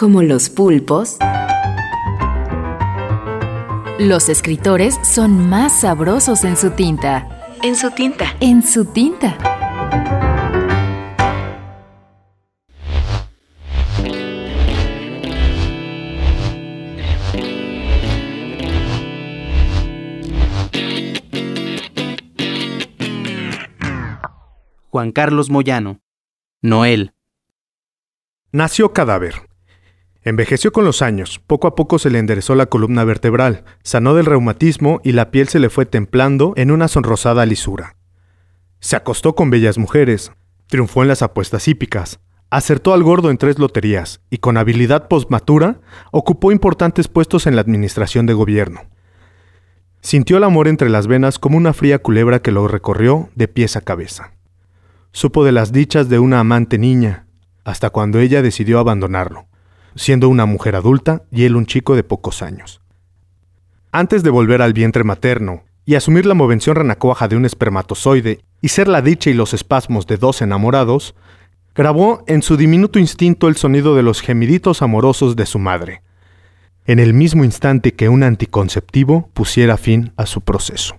Como los pulpos, los escritores son más sabrosos en su tinta. En su tinta. En su tinta. Juan Carlos Moyano. Noel. Nació cadáver. Envejeció con los años, poco a poco se le enderezó la columna vertebral, sanó del reumatismo y la piel se le fue templando en una sonrosada lisura. Se acostó con bellas mujeres, triunfó en las apuestas hípicas, acertó al gordo en tres loterías y con habilidad postmatura ocupó importantes puestos en la administración de gobierno. Sintió el amor entre las venas como una fría culebra que lo recorrió de pies a cabeza. Supo de las dichas de una amante niña, hasta cuando ella decidió abandonarlo, siendo una mujer adulta y él un chico de pocos años. Antes de volver al vientre materno y asumir la movención renacuaja de un espermatozoide y ser la dicha y los espasmos de dos enamorados, grabó en su diminuto instinto el sonido de los gemiditos amorosos de su madre, en el mismo instante que un anticonceptivo pusiera fin a su proceso.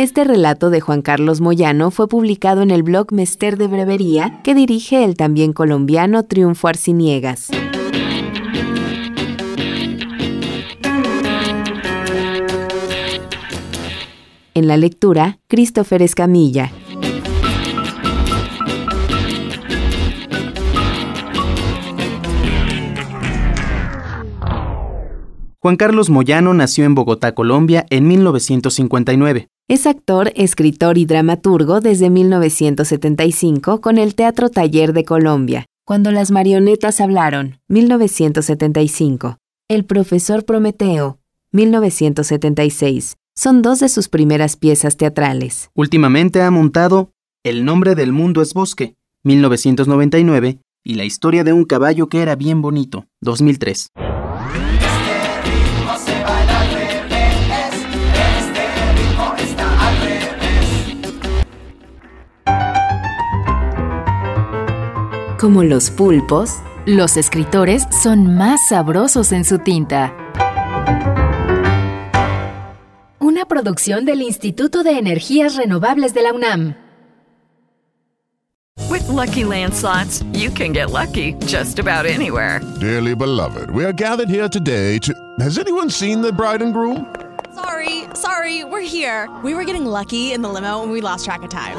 Este relato de Juan Carlos Moyano fue publicado en el blog Mester de Brevería que dirige el también colombiano Triunfo Arciniegas. En la lectura, Christopher Escamilla. Juan Carlos Moyano nació en Bogotá, Colombia, en 1959. Es actor, escritor y dramaturgo desde 1975 con el Teatro Taller de Colombia, Cuando las marionetas hablaron, 1975. El profesor Prometeo, 1976. Son dos de sus primeras piezas teatrales. Últimamente ha montado El nombre del mundo es bosque, 1999, y La historia de un caballo que era bien bonito, 2003. Como los pulpos, los escritores son más sabrosos en su tinta. Una producción del Instituto de Energías Renovables de la UNAM. With Lucky Land slots, you can get lucky just about anywhere. Dearly beloved, we are gathered here today to. Has anyone seen the bride and groom? Sorry, sorry, we're here. We were getting lucky in the limo and we lost track of time.